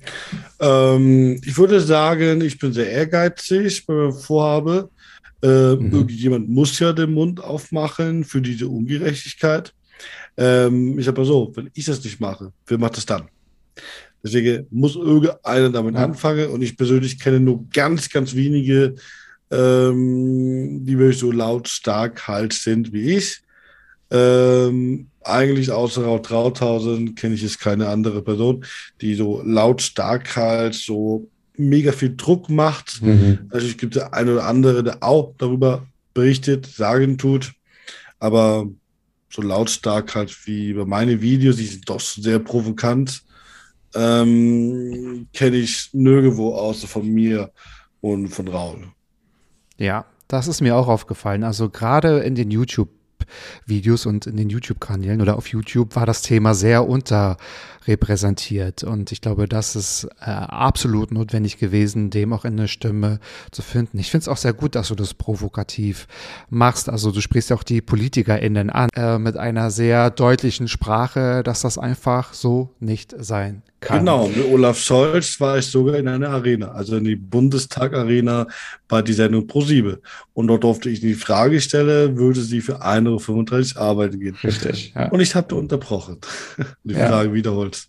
Ähm, ich würde sagen, ich bin sehr ehrgeizig bei meinem Vorhabe. Äh, mhm. Irgendjemand muss ja den Mund aufmachen für diese Ungerechtigkeit. Ähm, ich sage mal so, wenn ich das nicht mache, wer macht das dann? Deswegen muss irgendeiner damit anfangen und ich persönlich kenne nur ganz, ganz wenige, ähm, die wirklich so lautstark halt sind wie ich. Ähm, eigentlich außer Raut Rauthausen kenne ich jetzt keine andere Person, die so lautstark halt so mega viel Druck macht. Mhm. Also es gibt der eine oder andere, der auch darüber berichtet, sagen tut, aber so lautstark halt wie bei meinen Videos, die sind doch sehr provokant, ähm, kenne ich nirgendwo außer von mir und von Raul. Ja, das ist mir auch aufgefallen. Also gerade in den YouTube YouTube-Videos und in den YouTube-Kanälen oder auf YouTube war das Thema sehr unterrepräsentiert. Und ich glaube, das ist äh, absolut notwendig gewesen, dem auch eine Stimme zu finden. Ich finde es auch sehr gut, dass du das provokativ machst. Also du sprichst ja auch die PolitikerInnen an äh, mit einer sehr deutlichen Sprache, dass das einfach so nicht sein kann. Genau, mit Olaf Scholz war ich sogar in einer Arena, also in die Bundestag-Arena bei die Sendung ProSiebe. Und dort durfte ich die Frage stellen, würde sie für 1,35 Euro arbeiten gehen? Richtig. Ja. Und ich habe unterbrochen. *laughs* Die ja. Frage wiederholt.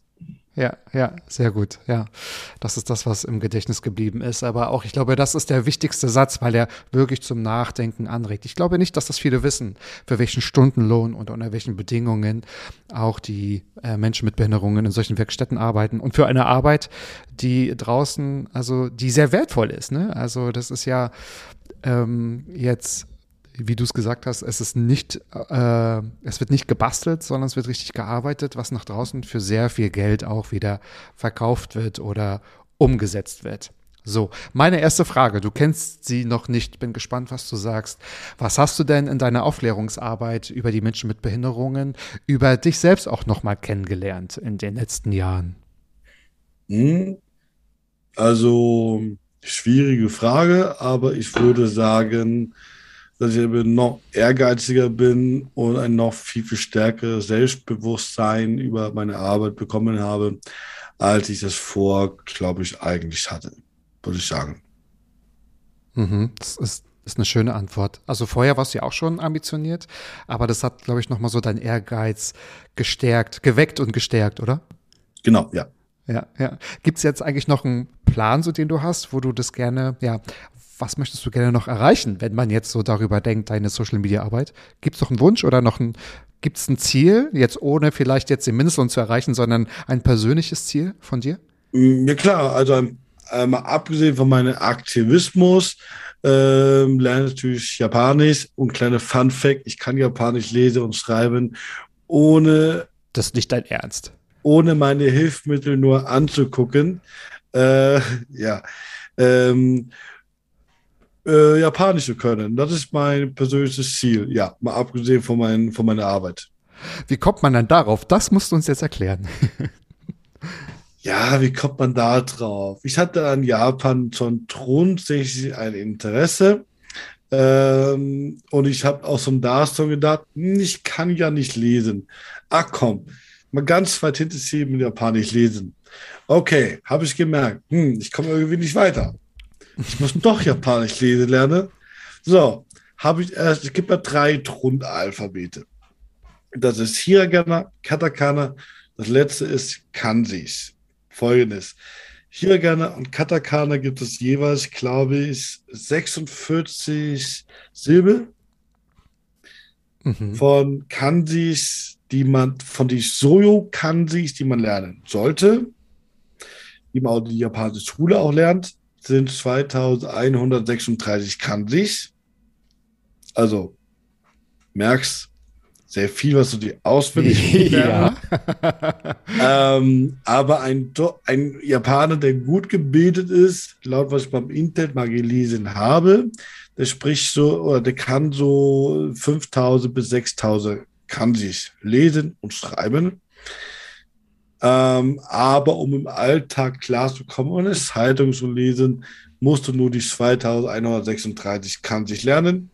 Ja, ja, sehr gut. Ja, das ist das, was im Gedächtnis geblieben ist. Aber auch, ich glaube, das ist der wichtigste Satz, weil er wirklich zum Nachdenken anregt. Ich glaube nicht, dass das viele wissen, für welchen Stundenlohn und unter welchen Bedingungen auch die äh, Menschen mit Behinderungen in solchen Werkstätten arbeiten. Und für eine Arbeit, die draußen, also die sehr wertvoll ist. Ne? Also das ist ja ähm, jetzt wie du es gesagt hast, es ist nicht, äh, es wird nicht gebastelt, sondern es wird richtig gearbeitet, was nach draußen für sehr viel Geld auch wieder verkauft wird oder umgesetzt wird. So, meine erste Frage, du kennst sie noch nicht, bin gespannt, was du sagst. Was hast du denn in deiner Aufklärungsarbeit über die Menschen mit Behinderungen, über dich selbst auch nochmal kennengelernt in den letzten Jahren? Hm, also, schwierige Frage, aber ich würde sagen, dass ich eben noch ehrgeiziger bin und ein noch viel, viel stärkeres Selbstbewusstsein über meine Arbeit bekommen habe, als ich das vor, glaube ich, eigentlich hatte, würde ich sagen. Mhm. Das ist ist eine schöne Antwort. Also vorher warst du ja auch schon ambitioniert, aber das hat, glaube ich, nochmal so dein Ehrgeiz gestärkt, geweckt und gestärkt, oder? Genau, ja. Ja, ja. Gibt es jetzt eigentlich noch einen Plan, so den du hast, wo du das gerne, ja, was möchtest du gerne noch erreichen, wenn man jetzt so darüber denkt, deine Social Media Arbeit? Gibt es noch einen Wunsch oder noch ein, gibt es ein Ziel, jetzt ohne vielleicht jetzt den Mindestlohn zu erreichen, sondern ein persönliches Ziel von dir? Mm, Ja klar, also äh, mal abgesehen von meinem Aktivismus, ähm, lerne ich natürlich Japanisch und kleine Fun Fact, ich kann Japanisch lesen und schreiben, ohne, Das ist nicht dein Ernst. ohne meine Hilfsmittel nur anzugucken. Äh, *laughs* ja, ähm, äh, Japanisch zu können. Das ist mein persönliches Ziel. Ja, mal abgesehen von, mein, von meiner Arbeit. Wie kommt man dann darauf? Das musst du uns jetzt erklären. *laughs* Ja, wie kommt man da drauf? Ich hatte an Japan schon grundsätzlich ein Interesse. Ähm, und ich habe auch so da so gedacht, hm, ich kann ja nicht lesen. Ach komm, mal ganz weit hinter sieben in Japanisch lesen. Okay, habe ich gemerkt, hm, ich komme irgendwie nicht weiter. Ich muss doch Japanisch lesen lernen. So, habe ich erst, es gibt ja drei Grundalphabete. Das ist Hiragana, Katakana, das letzte ist Kanjis. Folgendes. Hiragana und Katakana gibt es jeweils, glaube ich, 46 Silben Mhm. von Kanjis, die man, von die Soyo-Kanjis, die man lernen sollte, die man auch die japanische Schule auch lernt, sind 2136 Kanjis. Also, merkst, sehr viel, was du dir auswendig lernst. *laughs* Ähm, aber ein, ein Japaner, der gut gebildet ist, laut was ich beim Internet mal gelesen habe, der spricht so oder der kann so 5000 bis 6000 kann sich lesen und schreiben. Ähm, aber um im Alltag klarzukommen und eine Zeitung zu lesen, musst du nur die 2136 kann sich lernen.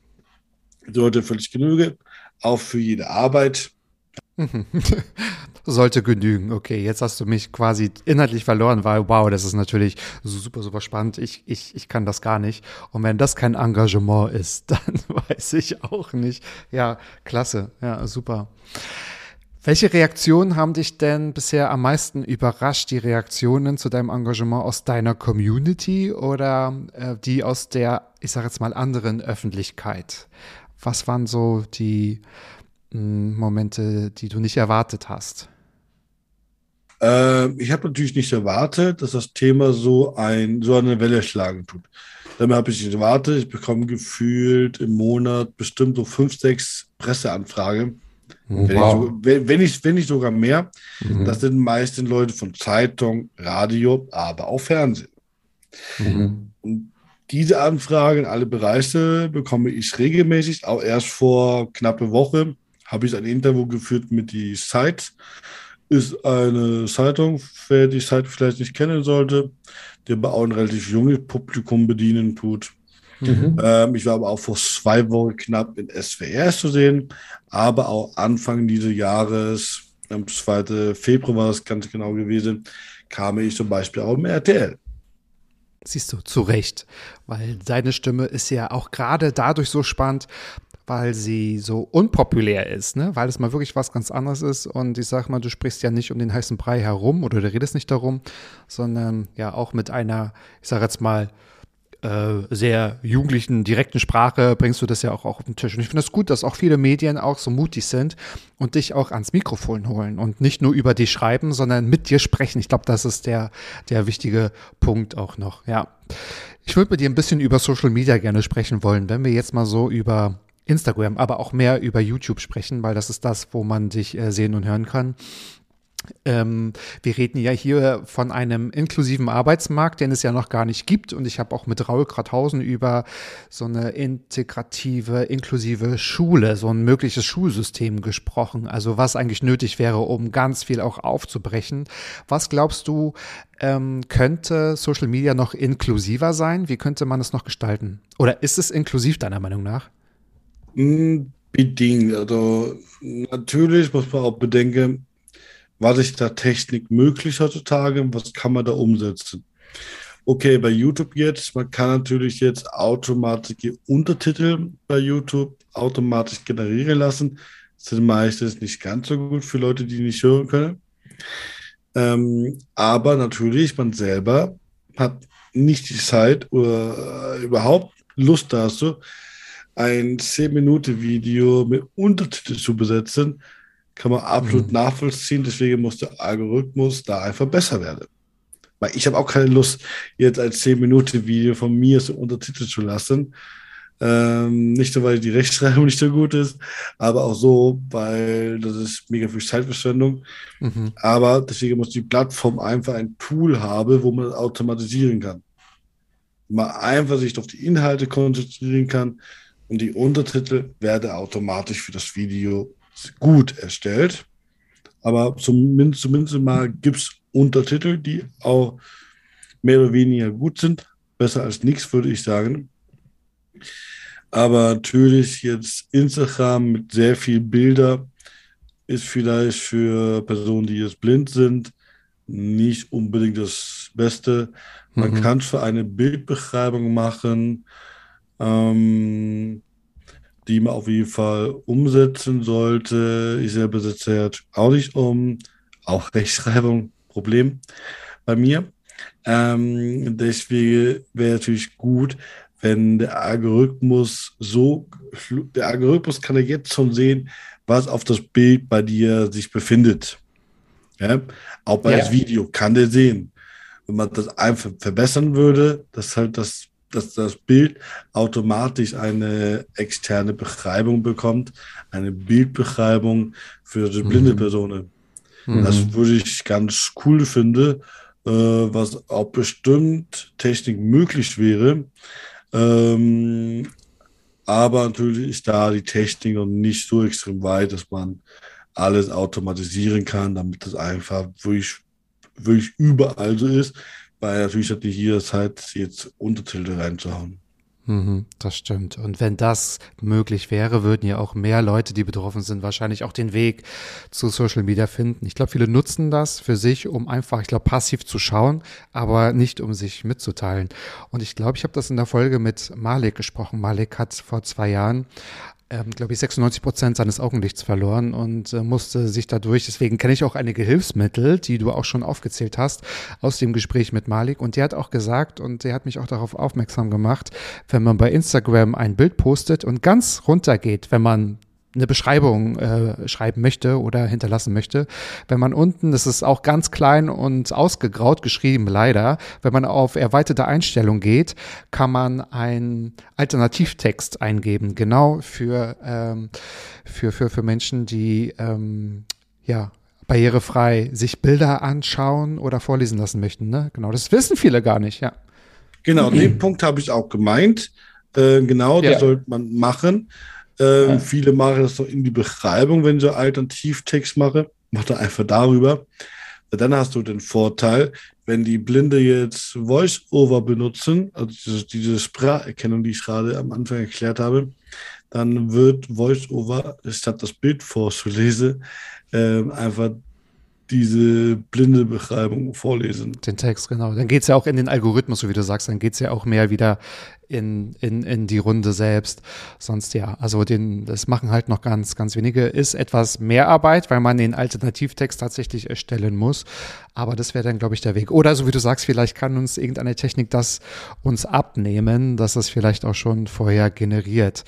Sollte völlig genügen, auch für jede Arbeit. *laughs* Sollte genügen. Okay, jetzt hast du mich quasi inhaltlich verloren, weil wow, das ist natürlich super, super spannend. Ich, ich, ich kann das gar nicht. Und wenn das kein Engagement ist, *laughs* dann weiß ich auch nicht. Ja, klasse. Ja, super. Welche Reaktionen haben dich denn bisher am meisten überrascht? Die Reaktionen zu deinem Engagement aus deiner Community oder äh, die aus der, ich sage jetzt mal, anderen Öffentlichkeit? Was waren so die mh, Momente, die du nicht erwartet hast? Ähm, ich habe natürlich nicht erwartet, dass das Thema so, ein, so eine Welle schlagen tut. Damit habe ich nicht erwartet. Ich bekomme gefühlt im Monat bestimmt so fünf, sechs Presseanfragen. Wenn, ich, wenn, ich, wenn nicht sogar mehr. Das sind meistens Leute von Zeitung, Radio, aber auch Fernsehen. Und diese Anfragen in alle Bereiche bekomme ich regelmäßig. Auch erst vor knappe Woche habe ich ein Interview geführt mit die Zeit. Ist eine Zeitung, wer die Zeit vielleicht nicht kennen sollte, der aber auch ein relativ junges Publikum bedienen tut. Ähm, ich war aber auch vor zwei Wochen knapp in SWR zu sehen, aber auch Anfang dieses Jahres, am 2. Februar war es ganz genau gewesen, kam ich zum Beispiel auch im RTL. Siehst du, zu Recht, weil deine Stimme ist ja auch gerade dadurch so spannend, weil sie so unpopulär ist, ne? weil es mal wirklich was ganz anderes ist. Und ich sag mal, du sprichst ja nicht um den heißen Brei herum oder du redest nicht darum, sondern ja auch mit einer, ich sag jetzt mal, äh, sehr jugendlichen, direkten Sprache bringst du das ja auch, auch auf den Tisch. Und ich finde es das gut, dass auch viele Medien auch so mutig sind und dich auch ans Mikrofon holen und nicht nur über dich schreiben, sondern mit dir sprechen. Ich glaube, das ist der, der wichtige Punkt auch noch, ja. Ich würde mit dir ein bisschen über Social Media gerne sprechen wollen, wenn wir jetzt mal so über Instagram, aber auch mehr über YouTube sprechen, weil das ist das, wo man dich äh, sehen und hören kann. Ähm, wir reden ja hier von einem inklusiven Arbeitsmarkt, den es ja noch gar nicht gibt. Und ich habe auch mit Raul Krathausen über so eine integrative, inklusive Schule, so ein mögliches Schulsystem gesprochen. Also was eigentlich nötig wäre, um ganz viel auch aufzubrechen. Was glaubst du, ähm, könnte Social Media noch inklusiver sein? Wie könnte man es noch gestalten? Oder ist es inklusiv deiner Meinung nach? Mm, Bedingt. Also natürlich muss man auch bedenken, was ist da Technik möglich heutzutage und was kann man da umsetzen. Okay, bei YouTube jetzt, man kann natürlich jetzt automatisch Untertitel bei YouTube automatisch generieren lassen. Das sind meistens nicht ganz so gut für Leute, die nicht hören können. Ähm, aber natürlich, man selber hat nicht die Zeit oder äh, überhaupt Lust dazu, ein 10-Minuten-Video mit Untertitel zu besetzen, kann man absolut mhm. nachvollziehen. Deswegen muss der Algorithmus da einfach besser werden. Weil ich habe auch keine Lust, jetzt ein 10-Minuten-Video von mir so Untertitel zu lassen. Ähm, nicht nur, weil die Rechtschreibung *laughs* nicht so gut ist, aber auch so, weil das ist mega viel Zeitverschwendung. Mhm. Aber deswegen muss die Plattform einfach ein Tool haben, wo man automatisieren kann. Man einfach sich auf die Inhalte konzentrieren kann und die Untertitel werden automatisch für das Video gut erstellt. Aber zumindest, zumindest mal gibt es Untertitel, die auch mehr oder weniger gut sind. Besser als nichts, würde ich sagen. Aber natürlich jetzt Instagram mit sehr viel Bilder ist vielleicht für Personen, die jetzt blind sind, nicht unbedingt das Beste. Man mhm. kann für eine Bildbeschreibung machen, ähm, die man auf jeden Fall umsetzen sollte. Ich selber setze ja auch nicht um. Auch Rechtschreibung, Problem bei mir. Ähm, deswegen wäre natürlich gut, wenn der Algorithmus so, der Algorithmus kann ja jetzt schon sehen, was auf das Bild bei dir sich befindet. Ja? Auch bei ja. das Video kann der sehen. Wenn man das einfach verbessern würde, dass halt das, dass das Bild automatisch eine externe Beschreibung bekommt, eine Bildbeschreibung für die blinde mhm. Person. Mhm. Das würde ich ganz cool finden, äh, was auch bestimmt Technik möglich wäre. Ähm, aber natürlich ist da die Technik noch nicht so extrem weit, dass man alles automatisieren kann, damit das einfach wirklich, wirklich überall so ist. Natürlich hat die hier Zeit, jetzt Untertitel reinzuhauen. Mhm, das stimmt. Und wenn das möglich wäre, würden ja auch mehr Leute, die betroffen sind, wahrscheinlich auch den Weg zu Social Media finden. Ich glaube, viele nutzen das für sich, um einfach, ich glaube, passiv zu schauen, aber nicht um sich mitzuteilen. Und ich glaube, ich habe das in der Folge mit Malik gesprochen. Malik hat vor zwei Jahren ähm, glaube ich, 96 Prozent seines Augenlichts verloren und äh, musste sich dadurch, deswegen kenne ich auch einige Hilfsmittel, die du auch schon aufgezählt hast, aus dem Gespräch mit Malik. Und der hat auch gesagt und der hat mich auch darauf aufmerksam gemacht, wenn man bei Instagram ein Bild postet und ganz runter geht, wenn man eine Beschreibung äh, schreiben möchte oder hinterlassen möchte. Wenn man unten, das ist auch ganz klein und ausgegraut geschrieben, leider, wenn man auf erweiterte Einstellung geht, kann man einen Alternativtext eingeben, genau für, ähm, für, für, für Menschen, die ähm, ja barrierefrei sich Bilder anschauen oder vorlesen lassen möchten. Ne? Genau, das wissen viele gar nicht, ja. Genau, *clears throat* den Punkt habe ich auch gemeint. Äh, genau, ja. das sollte man machen. Ähm, ja. Viele machen das doch in die Beschreibung, wenn sie Alternativtext machen. Mach da einfach darüber. Dann hast du den Vorteil, wenn die Blinde jetzt Voice-Over benutzen, also diese, diese Spracherkennung, die ich gerade am Anfang erklärt habe, dann wird Voice-Over, statt das Bild vorzulesen, äh, einfach diese blinde Beschreibung vorlesen. Den Text, genau. Dann geht es ja auch in den Algorithmus, so wie du sagst, dann geht es ja auch mehr wieder in, in, in die Runde selbst. Sonst ja, also den, das machen halt noch ganz, ganz wenige. Ist etwas mehr Arbeit, weil man den Alternativtext tatsächlich erstellen muss. Aber das wäre dann, glaube ich, der Weg. Oder so wie du sagst, vielleicht kann uns irgendeine Technik das uns abnehmen, dass es vielleicht auch schon vorher generiert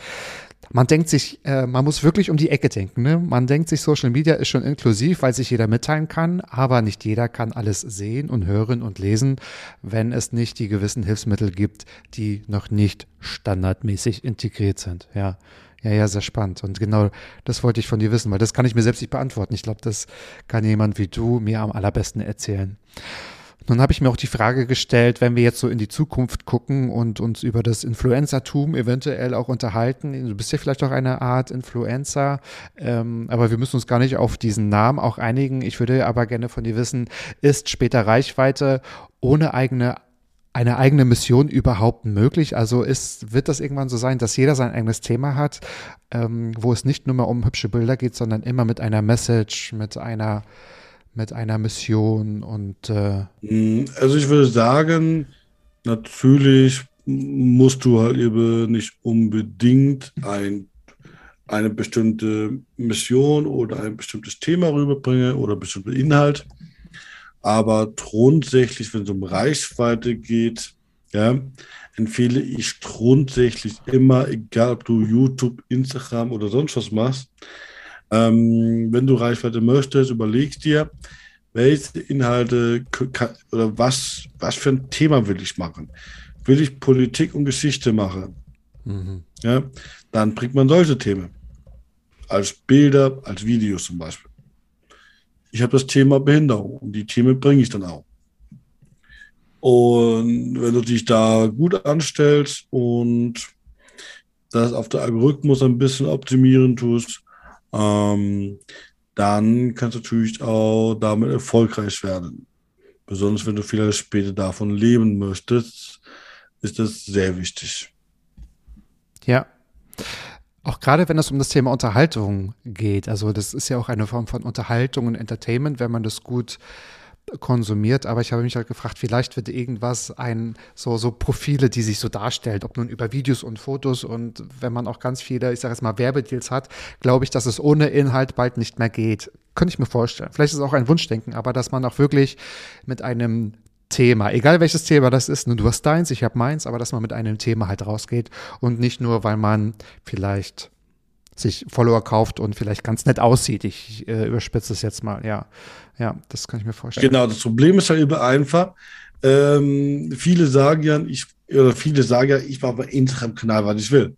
man denkt sich, äh, man muss wirklich um die Ecke denken. Ne? Man denkt sich, Social Media ist schon inklusiv, weil sich jeder mitteilen kann, aber nicht jeder kann alles sehen und hören und lesen, wenn es nicht die gewissen Hilfsmittel gibt, die noch nicht standardmäßig integriert sind. Ja. Ja, ja, sehr spannend. Und genau das wollte ich von dir wissen, weil das kann ich mir selbst nicht beantworten. Ich glaube, das kann jemand wie du mir am allerbesten erzählen. Nun habe ich mir auch die Frage gestellt, wenn wir jetzt so in die Zukunft gucken und uns über das Influencertum eventuell auch unterhalten. Du bist ja vielleicht auch eine Art Influencer, ähm, aber wir müssen uns gar nicht auf diesen Namen auch einigen. Ich würde aber gerne von dir wissen, ist später Reichweite ohne eigene eine eigene Mission überhaupt möglich? Also ist, wird das irgendwann so sein, dass jeder sein eigenes Thema hat, ähm, wo es nicht nur mehr um hübsche Bilder geht, sondern immer mit einer Message, mit einer mit einer Mission und äh mm, also ich würde sagen, natürlich musst du halt eben nicht unbedingt ein, eine bestimmte Mission oder ein bestimmtes Thema rüberbringen oder bestimmte Inhalt. Aber grundsätzlich, wenn es um Reichweite geht, ja, empfehle ich grundsätzlich immer, egal ob du YouTube, Instagram oder sonst was machst, ähm, wenn du Reichweite möchtest, überleg dir, welche Inhalte oder was, was für ein Thema will ich machen. Will ich Politik und Geschichte machen? Mhm. Ja, dann bringt man solche Themen. Als Bilder, als Videos zum Beispiel. Ich habe das Thema Behinderung und die Themen bringe ich dann auch. Und wenn du dich da gut anstellst und das auf der Algorithmus ein bisschen optimieren tust, ähm, dann kannst du natürlich auch damit erfolgreich werden. Besonders wenn du vielleicht später davon leben möchtest, ist das sehr wichtig. Ja. Auch gerade wenn es um das Thema Unterhaltung geht. Also das ist ja auch eine Form von Unterhaltung und Entertainment, wenn man das gut konsumiert, aber ich habe mich halt gefragt, vielleicht wird irgendwas ein, so, so Profile, die sich so darstellt, ob nun über Videos und Fotos und wenn man auch ganz viele, ich sage jetzt mal, Werbedeals hat, glaube ich, dass es ohne Inhalt bald nicht mehr geht. Könnte ich mir vorstellen. Vielleicht ist es auch ein Wunschdenken, aber dass man auch wirklich mit einem Thema, egal welches Thema das ist, ne, du hast deins, ich habe meins, aber dass man mit einem Thema halt rausgeht und nicht nur, weil man vielleicht sich Follower kauft und vielleicht ganz nett aussieht. Ich äh, überspitze es jetzt mal, ja. Ja, das kann ich mir vorstellen. Genau, das Problem ist halt über einfach. Ähm, viele sagen ja, ich, oder viele sagen ja, ich mache bei Instagram-Kanal, was ich will.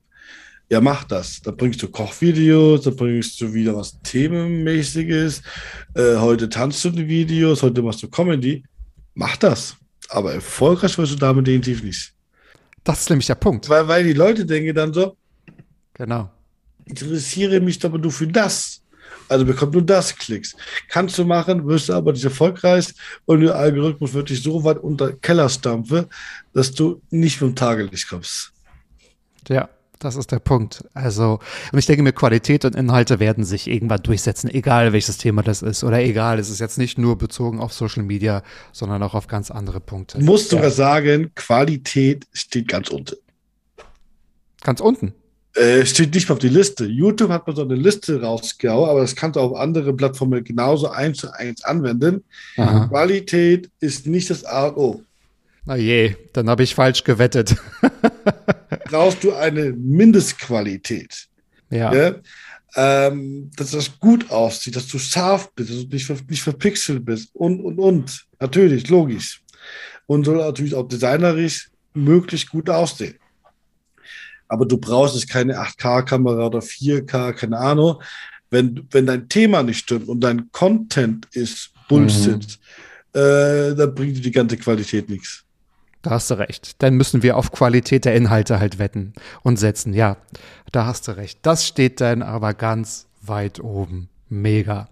Ja, mach das. Da bringst du Kochvideos, da bringst du wieder was Themenmäßiges. Äh, heute tanzt du die Videos, heute machst du Comedy. Mach das. Aber erfolgreich wirst du damit definitiv nicht. Das ist nämlich der Punkt. Weil, weil die Leute denken dann so, genau interessiere mich aber nur für das. Also bekommt nur das Klicks. Kannst du machen, wirst du aber nicht erfolgreich und der Algorithmus wird dich so weit unter Keller stampfen, dass du nicht vom Tageslicht kommst. Ja, das ist der Punkt. Also, und ich denke mir, Qualität und Inhalte werden sich irgendwann durchsetzen, egal welches Thema das ist. Oder egal, es ist jetzt nicht nur bezogen auf Social Media, sondern auch auf ganz andere Punkte. Musst du ja. sagen, Qualität steht ganz unten. Ganz unten? Äh, steht nicht auf die Liste. YouTube hat mal so eine Liste rausgehauen, aber das kannst du auf andere Plattformen genauso eins zu eins anwenden. Aha. Qualität ist nicht das A und O. Na je, dann habe ich falsch gewettet. *laughs* Brauchst du eine Mindestqualität. Ja. ja? Ähm, dass das gut aussieht, dass du scharf bist, dass du nicht, nicht verpixelt bist und, und, und. Natürlich, logisch. Und soll natürlich auch designerisch möglichst gut aussehen aber du brauchst jetzt keine 8K-Kamera oder 4K, keine Ahnung. Wenn, wenn dein Thema nicht stimmt und dein Content ist Bullshit, mhm. äh, dann bringt dir die ganze Qualität nichts. Da hast du recht. Dann müssen wir auf Qualität der Inhalte halt wetten und setzen. Ja, da hast du recht. Das steht dann aber ganz weit oben. Mega.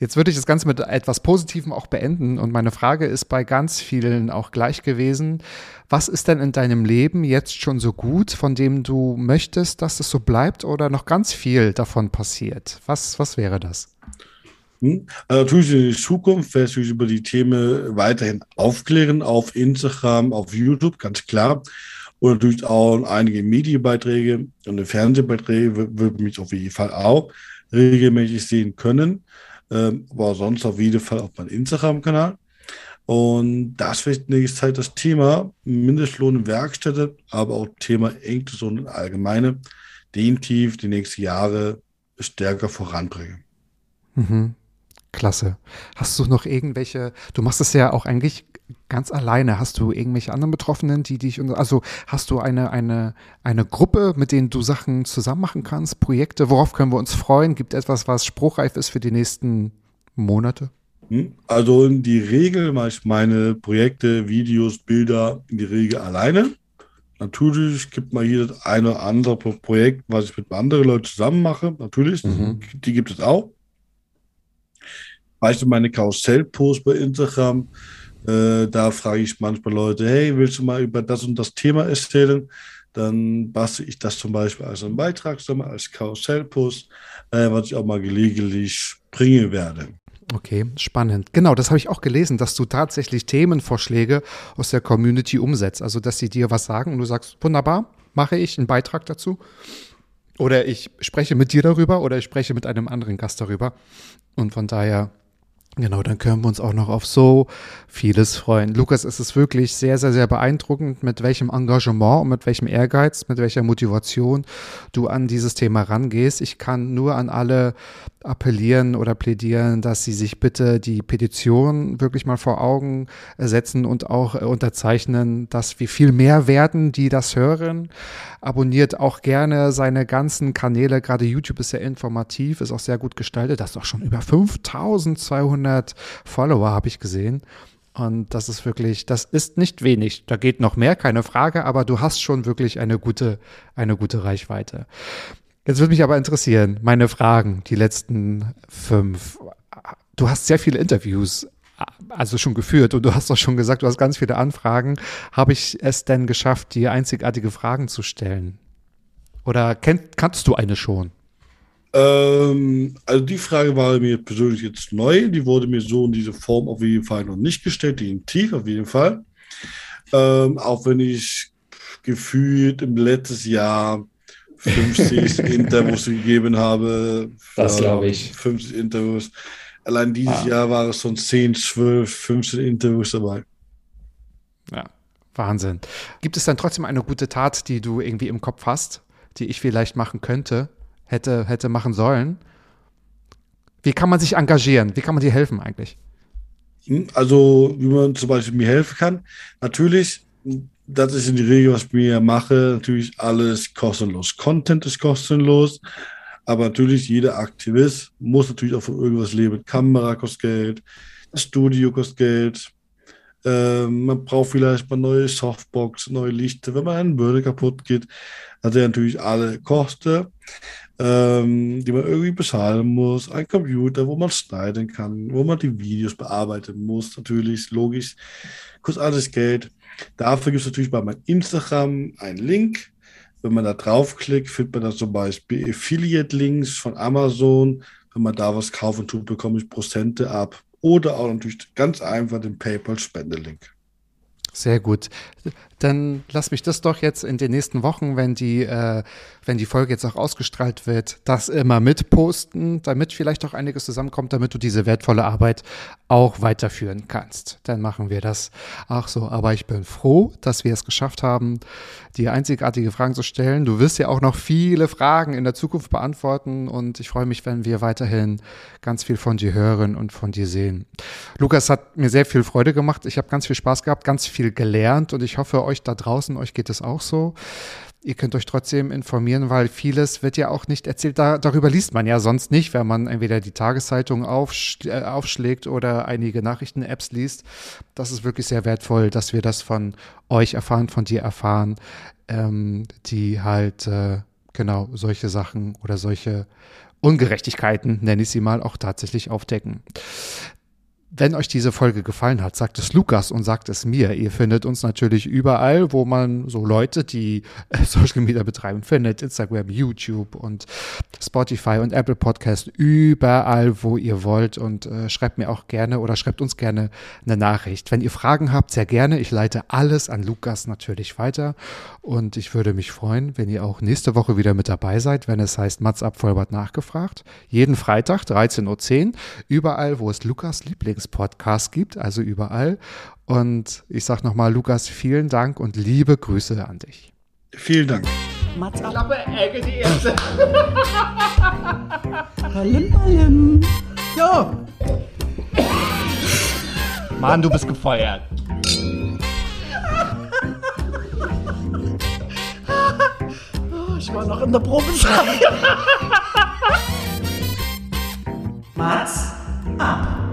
Jetzt würde ich das Ganze mit etwas Positivem auch beenden und meine Frage ist bei ganz vielen auch gleich gewesen. Was ist denn in deinem Leben jetzt schon so gut, von dem du möchtest, dass es so bleibt oder noch ganz viel davon passiert? Was, was wäre das? Hm? Also natürlich in Zukunft werde ich über die Themen weiterhin aufklären auf Instagram, auf YouTube, ganz klar. Und natürlich auch einige Medienbeiträge und Fernsehbeiträge würde mich auf jeden Fall auch regelmäßig sehen können ähm, aber sonst auf jeden Fall auf meinem Instagram-Kanal. Und das wird nächste Zeit das Thema Mindestlohn in Werkstätte, aber auch Thema Inklusion in Allgemeine, definitiv die nächsten Jahre stärker voranbringen. Mhm. Klasse. Hast du noch irgendwelche, du machst es ja auch eigentlich ganz alleine. Hast du irgendwelche anderen Betroffenen, die dich, also hast du eine, eine, eine Gruppe, mit denen du Sachen zusammen machen kannst, Projekte? Worauf können wir uns freuen? Gibt es etwas, was spruchreif ist für die nächsten Monate? Hm? Also in die Regel mache ich meine Projekte, Videos, Bilder in die Regel alleine. Natürlich gibt mal hier das eine oder andere Projekt, was ich mit anderen Leuten zusammen mache. Natürlich, mhm. die gibt es auch. Weißt du, meine Karussell-Post bei Instagram, äh, da frage ich manchmal Leute, hey, willst du mal über das und das Thema erzählen? Dann bastel ich das zum Beispiel als einen Beitrag, als Karussellpost, äh, was ich auch mal gelegentlich bringen werde. Okay, spannend. Genau, das habe ich auch gelesen, dass du tatsächlich Themenvorschläge aus der Community umsetzt. Also, dass sie dir was sagen und du sagst, wunderbar, mache ich einen Beitrag dazu. Oder ich spreche mit dir darüber oder ich spreche mit einem anderen Gast darüber. Und von daher Genau, dann können wir uns auch noch auf so vieles freuen. Lukas, es ist wirklich sehr, sehr, sehr beeindruckend, mit welchem Engagement und mit welchem Ehrgeiz, mit welcher Motivation du an dieses Thema rangehst. Ich kann nur an alle appellieren oder plädieren, dass sie sich bitte die Petition wirklich mal vor Augen setzen und auch unterzeichnen, dass wir viel mehr werden, die das hören. Abonniert auch gerne seine ganzen Kanäle. Gerade YouTube ist sehr informativ, ist auch sehr gut gestaltet. Das ist auch schon über 5200 Follower, habe ich gesehen. Und das ist wirklich, das ist nicht wenig. Da geht noch mehr, keine Frage, aber du hast schon wirklich eine gute, eine gute Reichweite. Jetzt würde mich aber interessieren, meine Fragen, die letzten fünf. Du hast sehr viele Interviews also schon geführt und du hast doch schon gesagt, du hast ganz viele Anfragen. Habe ich es denn geschafft, dir einzigartige Fragen zu stellen? Oder kennt, kannst du eine schon? Ähm, also die Frage war mir persönlich jetzt neu. Die wurde mir so in dieser Form auf jeden Fall noch nicht gestellt, die in Tief auf jeden Fall. Ähm, auch wenn ich gefühlt im letzten Jahr 50 *laughs* Interviews gegeben habe. Das glaube ich. 50 Interviews. Allein dieses ah. Jahr waren es schon 10, 12, 15 Interviews dabei. Ja, Wahnsinn. Gibt es dann trotzdem eine gute Tat, die du irgendwie im Kopf hast, die ich vielleicht machen könnte, hätte, hätte machen sollen? Wie kann man sich engagieren? Wie kann man dir helfen eigentlich? Also, wie man zum Beispiel mir helfen kann. Natürlich, das ist in die Regel, was ich mir mache. Natürlich alles kostenlos. Content ist kostenlos. Aber natürlich, jeder Aktivist muss natürlich auch von irgendwas leben. Kamera kostet Geld, das Studio kostet Geld. Ähm, man braucht vielleicht mal neue Softbox, neue Lichter, wenn man ein Bürger kaputt geht. Hat er natürlich alle Kosten, ähm, die man irgendwie bezahlen muss. Ein Computer, wo man schneiden kann, wo man die Videos bearbeiten muss. Natürlich, logisch, kostet alles Geld. Dafür gibt es natürlich bei meinem Instagram einen Link wenn man da draufklickt, findet man da zum Beispiel Affiliate-Links von Amazon. Wenn man da was kaufen tut, bekomme ich Prozente ab. Oder auch natürlich ganz einfach den PayPal-Spendelink. Sehr gut. Dann lass mich das doch jetzt in den nächsten Wochen, wenn die, äh, wenn die Folge jetzt auch ausgestrahlt wird, das immer mitposten, damit vielleicht auch einiges zusammenkommt, damit du diese wertvolle Arbeit auch weiterführen kannst. Dann machen wir das auch so. Aber ich bin froh, dass wir es geschafft haben, dir einzigartige Fragen zu stellen. Du wirst ja auch noch viele Fragen in der Zukunft beantworten und ich freue mich, wenn wir weiterhin ganz viel von dir hören und von dir sehen. Lukas hat mir sehr viel Freude gemacht. Ich habe ganz viel Spaß gehabt, ganz viel gelernt und ich hoffe, euch da draußen, euch geht es auch so. Ihr könnt euch trotzdem informieren, weil vieles wird ja auch nicht erzählt. Da, darüber liest man ja sonst nicht, wenn man entweder die Tageszeitung aufsch äh, aufschlägt oder einige Nachrichten-Apps liest. Das ist wirklich sehr wertvoll, dass wir das von euch erfahren, von dir erfahren, ähm, die halt äh, genau solche Sachen oder solche Ungerechtigkeiten, nenne ich sie mal, auch tatsächlich aufdecken. Wenn euch diese Folge gefallen hat, sagt es Lukas und sagt es mir. Ihr findet uns natürlich überall, wo man so Leute, die äh, Social Media betreiben, findet. Instagram, YouTube und Spotify und Apple Podcast. Überall, wo ihr wollt. Und äh, schreibt mir auch gerne oder schreibt uns gerne eine Nachricht. Wenn ihr Fragen habt, sehr gerne. Ich leite alles an Lukas natürlich weiter. Und ich würde mich freuen, wenn ihr auch nächste Woche wieder mit dabei seid, wenn es heißt Mats Vollbart nachgefragt. Jeden Freitag, 13.10 Uhr. Überall, wo es Lukas Lieblings Lieblingspodcast gibt, also überall. Und ich sage nochmal, Lukas, vielen Dank und liebe Grüße an dich. Vielen Dank. Mats ab. Klappe, Ecke, die erste. Ballim, ballim. So. Mann, du bist gefeuert. ich war noch in der Probezeit. Mats ab.